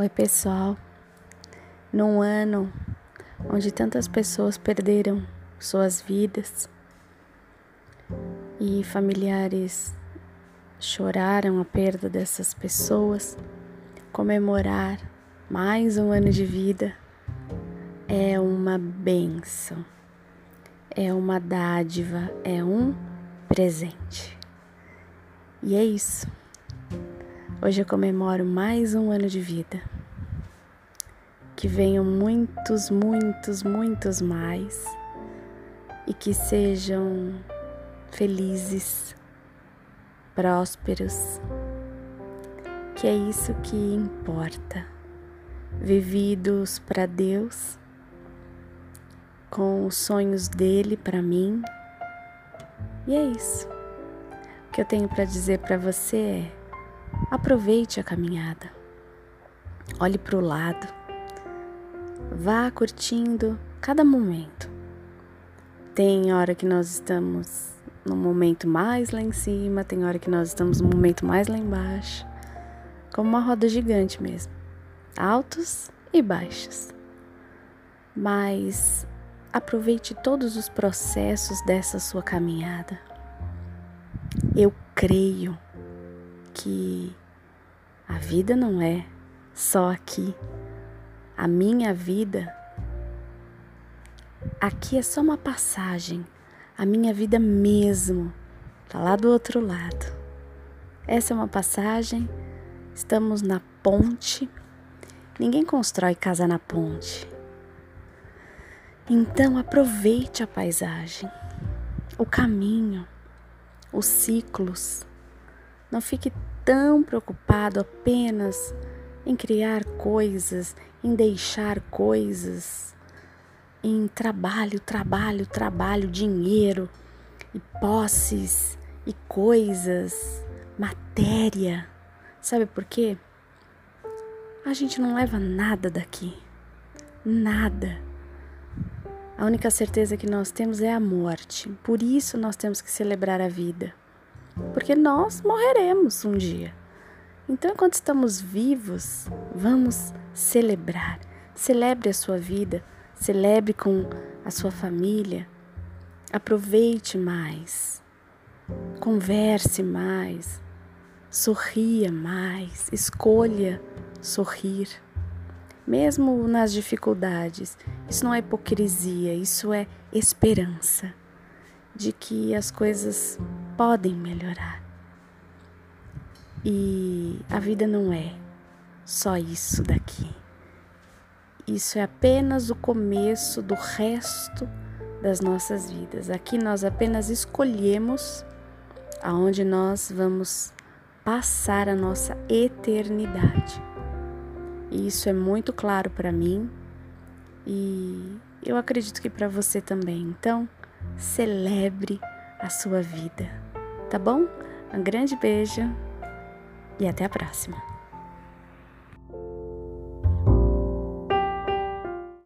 Oi, pessoal. Num ano onde tantas pessoas perderam suas vidas e familiares choraram a perda dessas pessoas, comemorar mais um ano de vida é uma benção, é uma dádiva, é um presente. E é isso. Hoje eu comemoro mais um ano de vida. Que venham muitos, muitos, muitos mais e que sejam felizes, prósperos. Que é isso que importa. Vividos para Deus, com os sonhos dele para mim. E é isso. O que eu tenho para dizer para você é Aproveite a caminhada. Olhe para o lado. Vá curtindo cada momento. Tem hora que nós estamos no momento mais lá em cima, tem hora que nós estamos no momento mais lá embaixo. Como uma roda gigante mesmo. Altos e baixos. Mas aproveite todos os processos dessa sua caminhada. Eu creio que a vida não é só aqui. A minha vida aqui é só uma passagem. A minha vida mesmo tá lá do outro lado. Essa é uma passagem. Estamos na ponte. Ninguém constrói casa na ponte. Então aproveite a paisagem, o caminho, os ciclos. Não fique tão preocupado apenas em criar coisas, em deixar coisas, em trabalho, trabalho, trabalho, dinheiro e posses e coisas, matéria. Sabe por quê? A gente não leva nada daqui. Nada. A única certeza que nós temos é a morte. Por isso nós temos que celebrar a vida porque nós morreremos um dia. Então, enquanto estamos vivos, vamos celebrar. Celebre a sua vida, celebre com a sua família. Aproveite mais, converse mais, sorria mais, escolha sorrir. Mesmo nas dificuldades, isso não é hipocrisia, isso é esperança de que as coisas podem melhorar. E a vida não é só isso daqui. Isso é apenas o começo do resto das nossas vidas. Aqui nós apenas escolhemos aonde nós vamos passar a nossa eternidade. E isso é muito claro para mim e eu acredito que para você também. Então, celebre a sua vida tá bom? Um grande beijo e até a próxima.